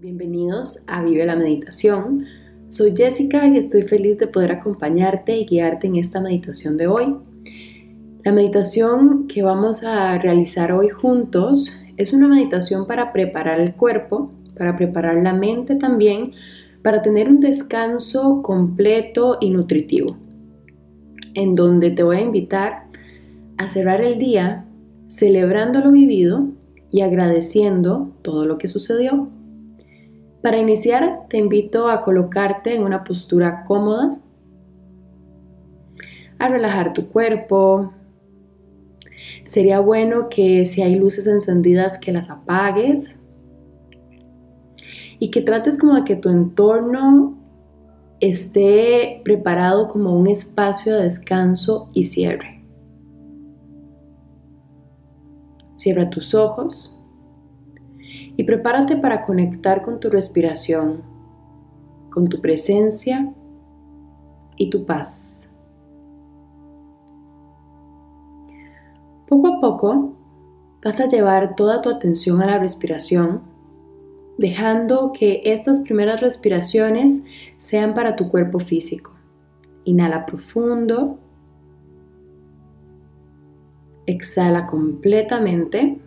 Bienvenidos a Vive la Meditación. Soy Jessica y estoy feliz de poder acompañarte y guiarte en esta meditación de hoy. La meditación que vamos a realizar hoy juntos es una meditación para preparar el cuerpo, para preparar la mente también, para tener un descanso completo y nutritivo, en donde te voy a invitar a cerrar el día celebrando lo vivido y agradeciendo todo lo que sucedió. Para iniciar, te invito a colocarte en una postura cómoda, a relajar tu cuerpo. Sería bueno que si hay luces encendidas que las apagues y que trates como de que tu entorno esté preparado como un espacio de descanso y cierre. Cierra tus ojos y prepárate para conectar con tu respiración, con tu presencia y tu paz. Poco a poco vas a llevar toda tu atención a la respiración, dejando que estas primeras respiraciones sean para tu cuerpo físico. Inhala profundo. Exhala completamente.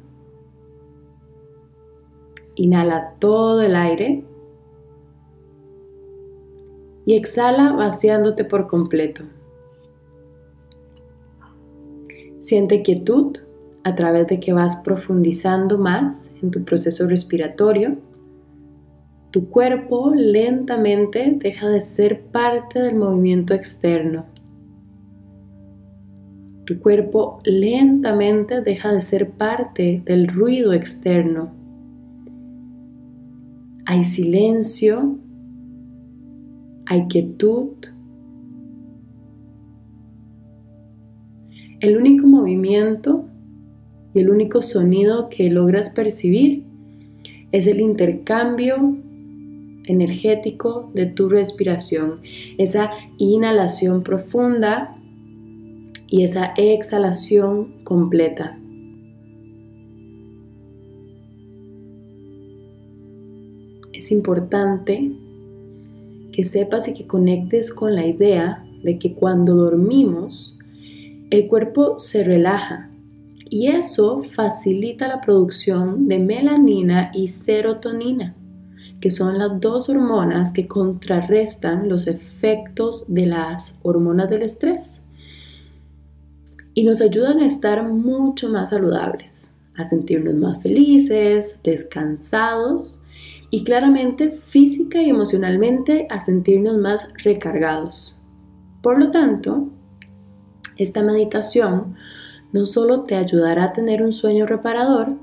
Inhala todo el aire y exhala vaciándote por completo. Siente quietud a través de que vas profundizando más en tu proceso respiratorio. Tu cuerpo lentamente deja de ser parte del movimiento externo. Tu cuerpo lentamente deja de ser parte del ruido externo hay silencio, hay quietud. El único movimiento y el único sonido que logras percibir es el intercambio energético de tu respiración, esa inhalación profunda y esa exhalación completa. Es importante que sepas y que conectes con la idea de que cuando dormimos, el cuerpo se relaja y eso facilita la producción de melanina y serotonina, que son las dos hormonas que contrarrestan los efectos de las hormonas del estrés y nos ayudan a estar mucho más saludables, a sentirnos más felices, descansados y claramente física y emocionalmente a sentirnos más recargados. Por lo tanto, esta meditación no solo te ayudará a tener un sueño reparador,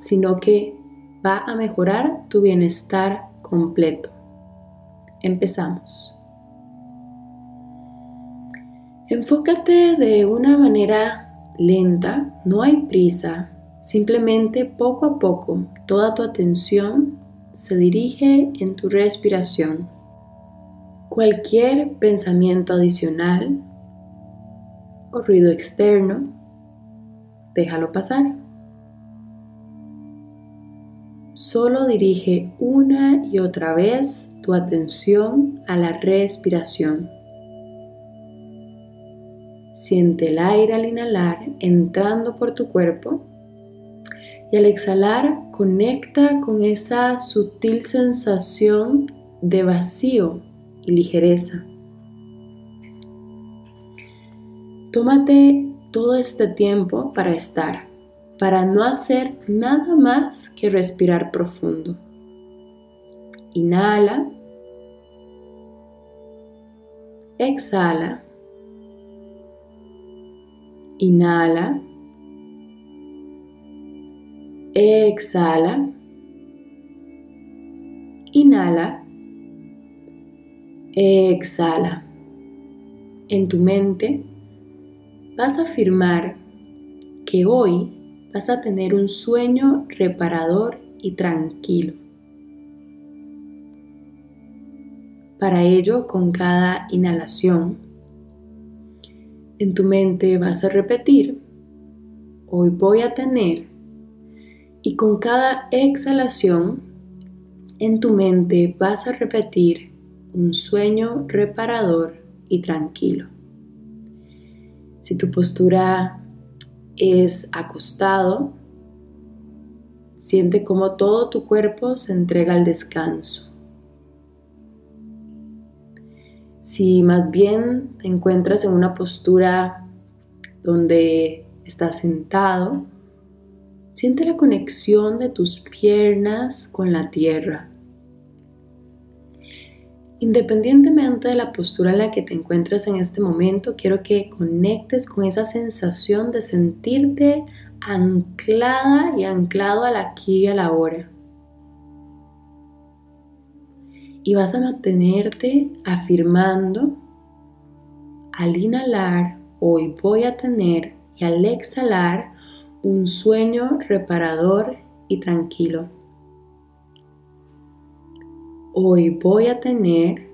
sino que va a mejorar tu bienestar completo. Empezamos. Enfócate de una manera lenta, no hay prisa, simplemente poco a poco toda tu atención se dirige en tu respiración. Cualquier pensamiento adicional o ruido externo, déjalo pasar. Solo dirige una y otra vez tu atención a la respiración. Siente el aire al inhalar entrando por tu cuerpo y al exhalar, conecta con esa sutil sensación de vacío y ligereza. Tómate todo este tiempo para estar, para no hacer nada más que respirar profundo. Inhala. Exhala. Inhala. Exhala. Inhala. Exhala. En tu mente vas a afirmar que hoy vas a tener un sueño reparador y tranquilo. Para ello, con cada inhalación, en tu mente vas a repetir, hoy voy a tener y con cada exhalación en tu mente vas a repetir un sueño reparador y tranquilo. Si tu postura es acostado, siente como todo tu cuerpo se entrega al descanso. Si más bien te encuentras en una postura donde estás sentado, siente la conexión de tus piernas con la tierra. Independientemente de la postura en la que te encuentres en este momento, quiero que conectes con esa sensación de sentirte anclada y anclado al aquí y a la hora. Y vas a mantenerte afirmando, al inhalar, hoy voy a tener, y al exhalar, un sueño reparador y tranquilo. Hoy voy a tener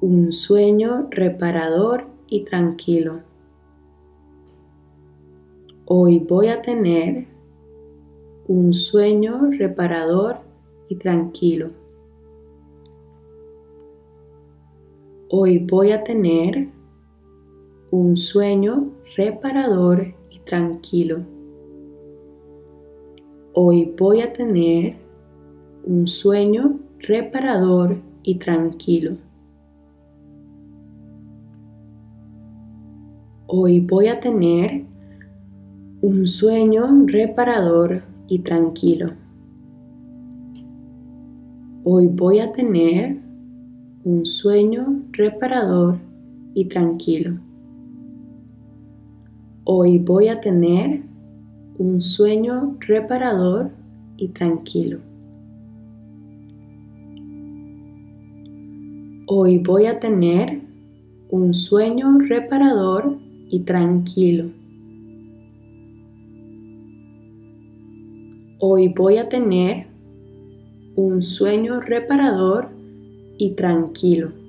un sueño reparador y tranquilo. Hoy voy a tener un sueño reparador y tranquilo. Hoy voy a tener un sueño reparador tranquilo. Hoy voy a tener un sueño reparador y tranquilo. Hoy voy a tener un sueño reparador y tranquilo. Hoy voy a tener un sueño reparador y tranquilo. Hoy voy a tener un sueño reparador y tranquilo. Hoy voy a tener un sueño reparador y tranquilo. Hoy voy a tener un sueño reparador y tranquilo.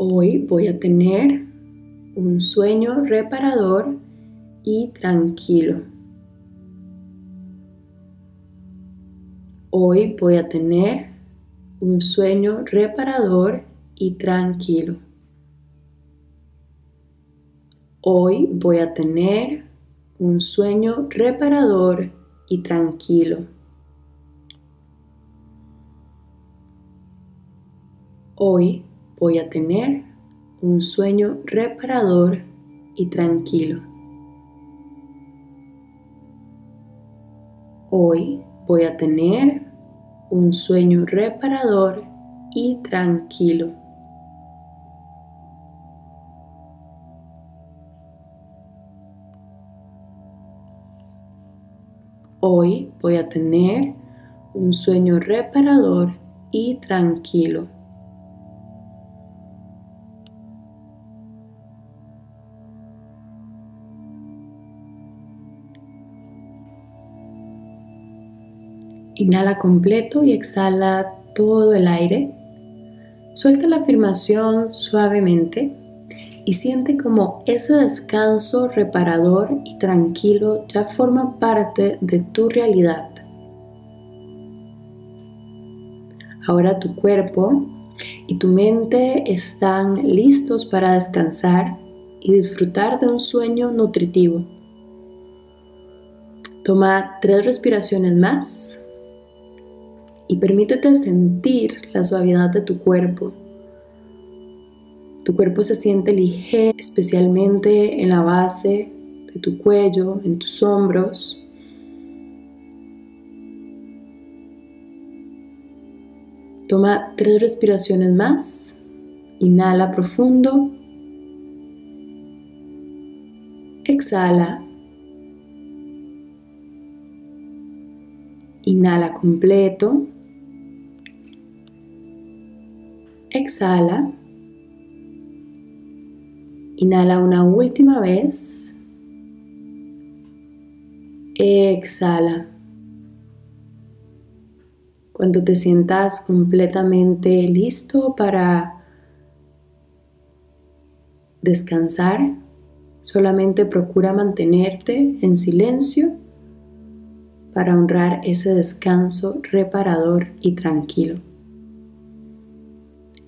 Hoy voy a tener un sueño reparador y tranquilo. Hoy voy a tener un sueño reparador y tranquilo. Hoy voy a tener un sueño reparador y tranquilo. Hoy voy a tener un sueño reparador y tranquilo. Hoy voy a tener un sueño reparador y tranquilo. Hoy voy a tener un sueño reparador y tranquilo. Inhala completo y exhala todo el aire. Suelta la afirmación suavemente y siente como ese descanso reparador y tranquilo ya forma parte de tu realidad. Ahora tu cuerpo y tu mente están listos para descansar y disfrutar de un sueño nutritivo. Toma tres respiraciones más y permítete sentir la suavidad de tu cuerpo. Tu cuerpo se siente ligero, especialmente en la base de tu cuello, en tus hombros. Toma tres respiraciones más. Inhala profundo. Exhala. Inhala completo. Exhala. Inhala una última vez. Exhala. Cuando te sientas completamente listo para descansar, Solamente procura mantenerte en silencio para honrar ese descanso reparador y tranquilo.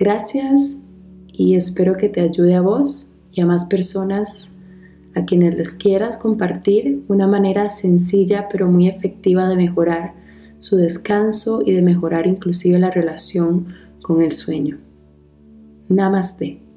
Gracias y espero que te ayude a vos y a más personas a quienes les quieras compartir una manera sencilla pero muy efectiva de mejorar su descanso y de mejorar inclusive la relación con el sueño. Namaste.